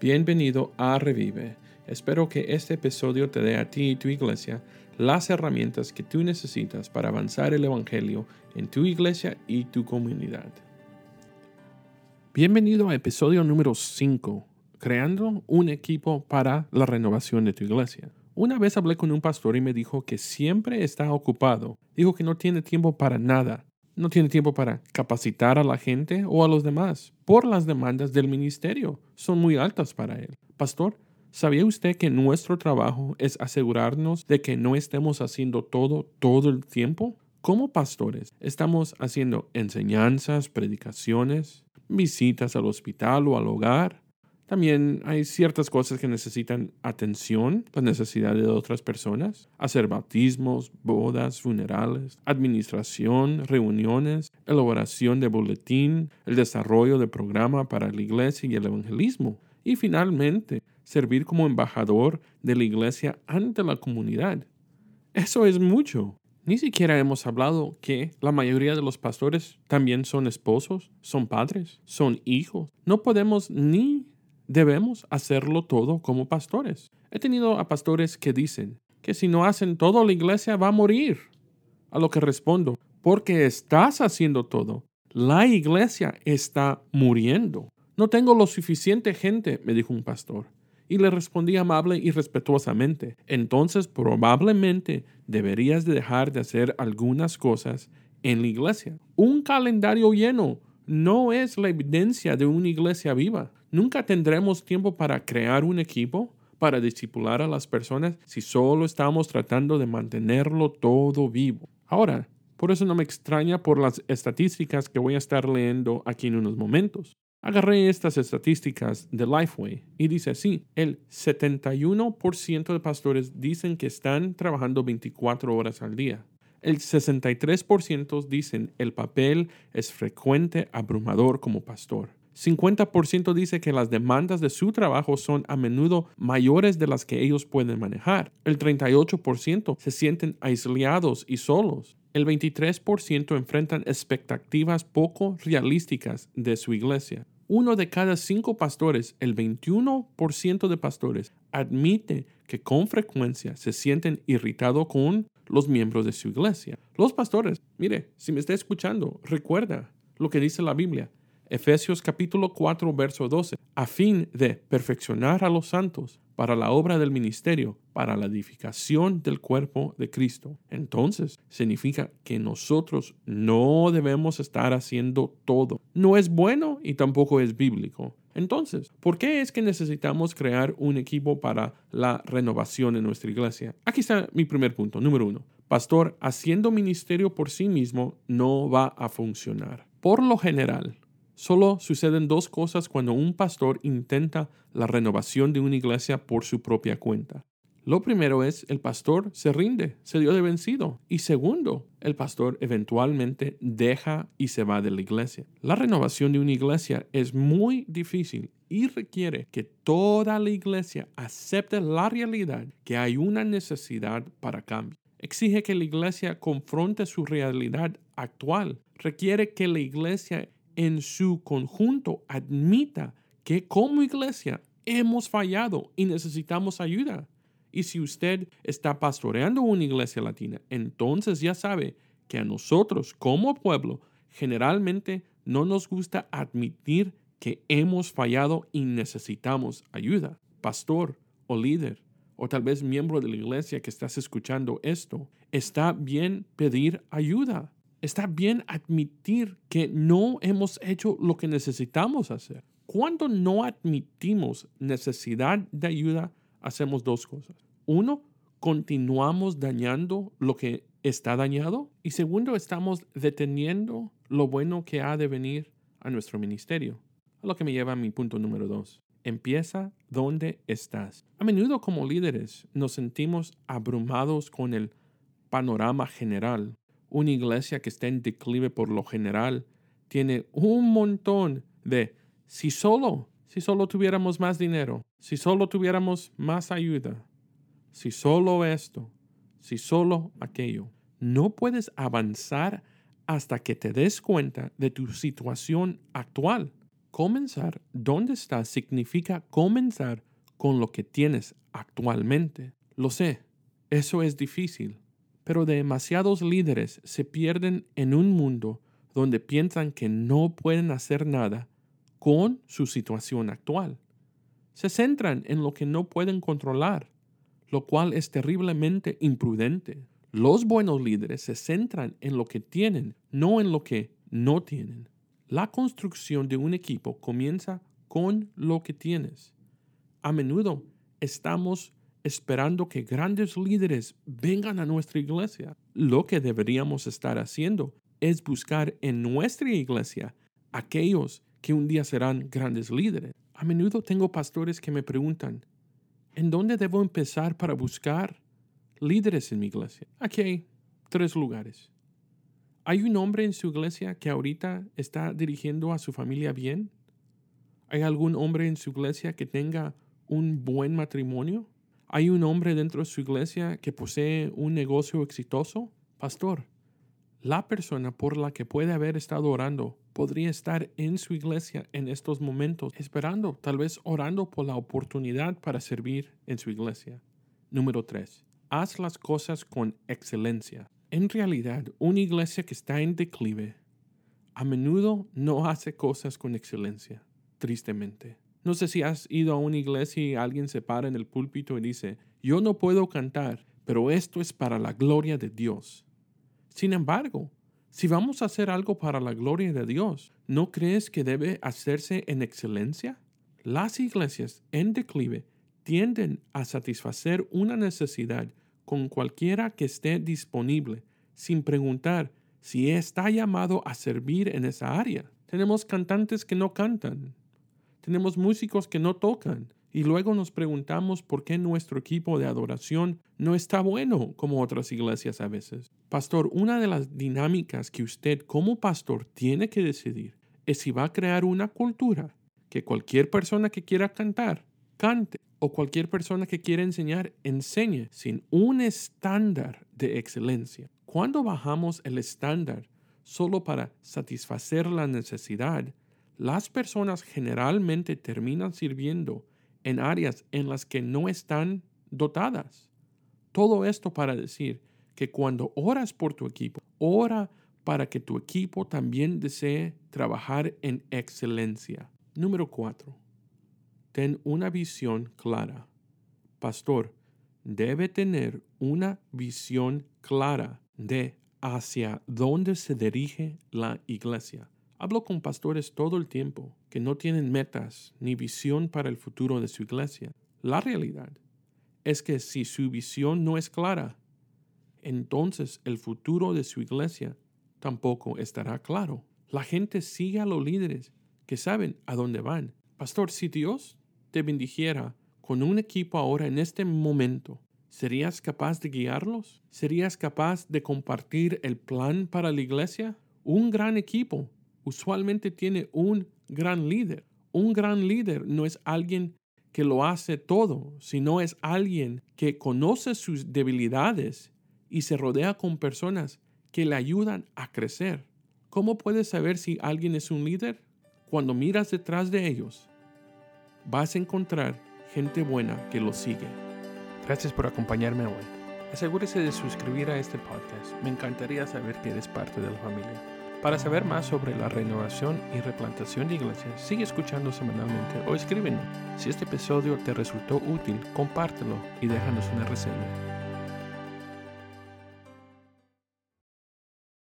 Bienvenido a Revive. Espero que este episodio te dé a ti y tu iglesia las herramientas que tú necesitas para avanzar el Evangelio en tu iglesia y tu comunidad. Bienvenido a episodio número 5, creando un equipo para la renovación de tu iglesia. Una vez hablé con un pastor y me dijo que siempre está ocupado. Dijo que no tiene tiempo para nada. No tiene tiempo para capacitar a la gente o a los demás por las demandas del ministerio. Son muy altas para él. Pastor, ¿sabía usted que nuestro trabajo es asegurarnos de que no estemos haciendo todo todo el tiempo? Como pastores, estamos haciendo enseñanzas, predicaciones, visitas al hospital o al hogar, también hay ciertas cosas que necesitan atención, las necesidades de otras personas, hacer bautismos, bodas, funerales, administración, reuniones, elaboración de boletín, el desarrollo de programa para la iglesia y el evangelismo. Y finalmente, servir como embajador de la iglesia ante la comunidad. Eso es mucho. Ni siquiera hemos hablado que la mayoría de los pastores también son esposos, son padres, son hijos. No podemos ni debemos hacerlo todo como pastores. He tenido a pastores que dicen que si no hacen todo la iglesia va a morir. A lo que respondo, porque estás haciendo todo. La iglesia está muriendo. No tengo lo suficiente gente, me dijo un pastor. Y le respondí amable y respetuosamente. Entonces probablemente deberías dejar de hacer algunas cosas en la iglesia. Un calendario lleno no es la evidencia de una iglesia viva. Nunca tendremos tiempo para crear un equipo, para discipular a las personas, si solo estamos tratando de mantenerlo todo vivo. Ahora, por eso no me extraña por las estadísticas que voy a estar leyendo aquí en unos momentos. Agarré estas estadísticas de Lifeway y dice así, el 71% de pastores dicen que están trabajando 24 horas al día. El 63% dicen el papel es frecuente, abrumador como pastor. 50% dice que las demandas de su trabajo son a menudo mayores de las que ellos pueden manejar. El 38% se sienten aislados y solos. El 23% enfrentan expectativas poco realísticas de su iglesia. Uno de cada cinco pastores, el 21% de pastores, admite que con frecuencia se sienten irritados con los miembros de su iglesia. Los pastores, mire, si me está escuchando, recuerda lo que dice la Biblia. Efesios capítulo 4, verso 12, a fin de perfeccionar a los santos para la obra del ministerio, para la edificación del cuerpo de Cristo. Entonces, significa que nosotros no debemos estar haciendo todo. No es bueno y tampoco es bíblico. Entonces, ¿por qué es que necesitamos crear un equipo para la renovación en nuestra iglesia? Aquí está mi primer punto, número uno. Pastor, haciendo ministerio por sí mismo no va a funcionar. Por lo general, Solo suceden dos cosas cuando un pastor intenta la renovación de una iglesia por su propia cuenta. Lo primero es el pastor se rinde, se dio de vencido. Y segundo, el pastor eventualmente deja y se va de la iglesia. La renovación de una iglesia es muy difícil y requiere que toda la iglesia acepte la realidad que hay una necesidad para cambio. Exige que la iglesia confronte su realidad actual. Requiere que la iglesia en su conjunto admita que como iglesia hemos fallado y necesitamos ayuda. Y si usted está pastoreando una iglesia latina, entonces ya sabe que a nosotros como pueblo generalmente no nos gusta admitir que hemos fallado y necesitamos ayuda. Pastor o líder, o tal vez miembro de la iglesia que estás escuchando esto, está bien pedir ayuda. Está bien admitir que no hemos hecho lo que necesitamos hacer. Cuando no admitimos necesidad de ayuda, hacemos dos cosas. Uno, continuamos dañando lo que está dañado. Y segundo, estamos deteniendo lo bueno que ha de venir a nuestro ministerio. A lo que me lleva a mi punto número dos. Empieza donde estás. A menudo como líderes nos sentimos abrumados con el panorama general una iglesia que está en declive por lo general tiene un montón de si solo, si solo tuviéramos más dinero, si solo tuviéramos más ayuda, si solo esto, si solo aquello. No puedes avanzar hasta que te des cuenta de tu situación actual. Comenzar donde estás significa comenzar con lo que tienes actualmente. Lo sé, eso es difícil, pero demasiados líderes se pierden en un mundo donde piensan que no pueden hacer nada con su situación actual. Se centran en lo que no pueden controlar, lo cual es terriblemente imprudente. Los buenos líderes se centran en lo que tienen, no en lo que no tienen. La construcción de un equipo comienza con lo que tienes. A menudo estamos esperando que grandes líderes vengan a nuestra iglesia. Lo que deberíamos estar haciendo es buscar en nuestra iglesia aquellos que un día serán grandes líderes. A menudo tengo pastores que me preguntan, ¿en dónde debo empezar para buscar líderes en mi iglesia? Aquí hay tres lugares. ¿Hay un hombre en su iglesia que ahorita está dirigiendo a su familia bien? ¿Hay algún hombre en su iglesia que tenga un buen matrimonio? ¿Hay un hombre dentro de su iglesia que posee un negocio exitoso? Pastor, la persona por la que puede haber estado orando podría estar en su iglesia en estos momentos, esperando, tal vez orando por la oportunidad para servir en su iglesia. Número 3. Haz las cosas con excelencia. En realidad, una iglesia que está en declive a menudo no hace cosas con excelencia, tristemente. No sé si has ido a una iglesia y alguien se para en el púlpito y dice, yo no puedo cantar, pero esto es para la gloria de Dios. Sin embargo, si vamos a hacer algo para la gloria de Dios, ¿no crees que debe hacerse en excelencia? Las iglesias en declive tienden a satisfacer una necesidad con cualquiera que esté disponible, sin preguntar si está llamado a servir en esa área. Tenemos cantantes que no cantan. Tenemos músicos que no tocan. Y luego nos preguntamos por qué nuestro equipo de adoración no está bueno como otras iglesias a veces. Pastor, una de las dinámicas que usted como pastor tiene que decidir es si va a crear una cultura que cualquier persona que quiera cantar, cante o cualquier persona que quiera enseñar, enseñe sin un estándar de excelencia. Cuando bajamos el estándar solo para satisfacer la necesidad, las personas generalmente terminan sirviendo en áreas en las que no están dotadas. Todo esto para decir que cuando oras por tu equipo, ora para que tu equipo también desee trabajar en excelencia. Número 4 ten una visión clara. Pastor, debe tener una visión clara de hacia dónde se dirige la iglesia. Hablo con pastores todo el tiempo que no tienen metas ni visión para el futuro de su iglesia. La realidad es que si su visión no es clara, entonces el futuro de su iglesia tampoco estará claro. La gente sigue a los líderes que saben a dónde van. Pastor, si Dios te bendijera con un equipo ahora en este momento, ¿serías capaz de guiarlos? ¿Serías capaz de compartir el plan para la iglesia? Un gran equipo usualmente tiene un gran líder. Un gran líder no es alguien que lo hace todo, sino es alguien que conoce sus debilidades y se rodea con personas que le ayudan a crecer. ¿Cómo puedes saber si alguien es un líder? Cuando miras detrás de ellos vas a encontrar gente buena que lo sigue. Gracias por acompañarme hoy. Asegúrese de suscribir a este podcast. Me encantaría saber que eres parte de la familia. Para saber más sobre la renovación y replantación de iglesias, sigue escuchando semanalmente o escríbenos. Si este episodio te resultó útil, compártelo y déjanos una reseña.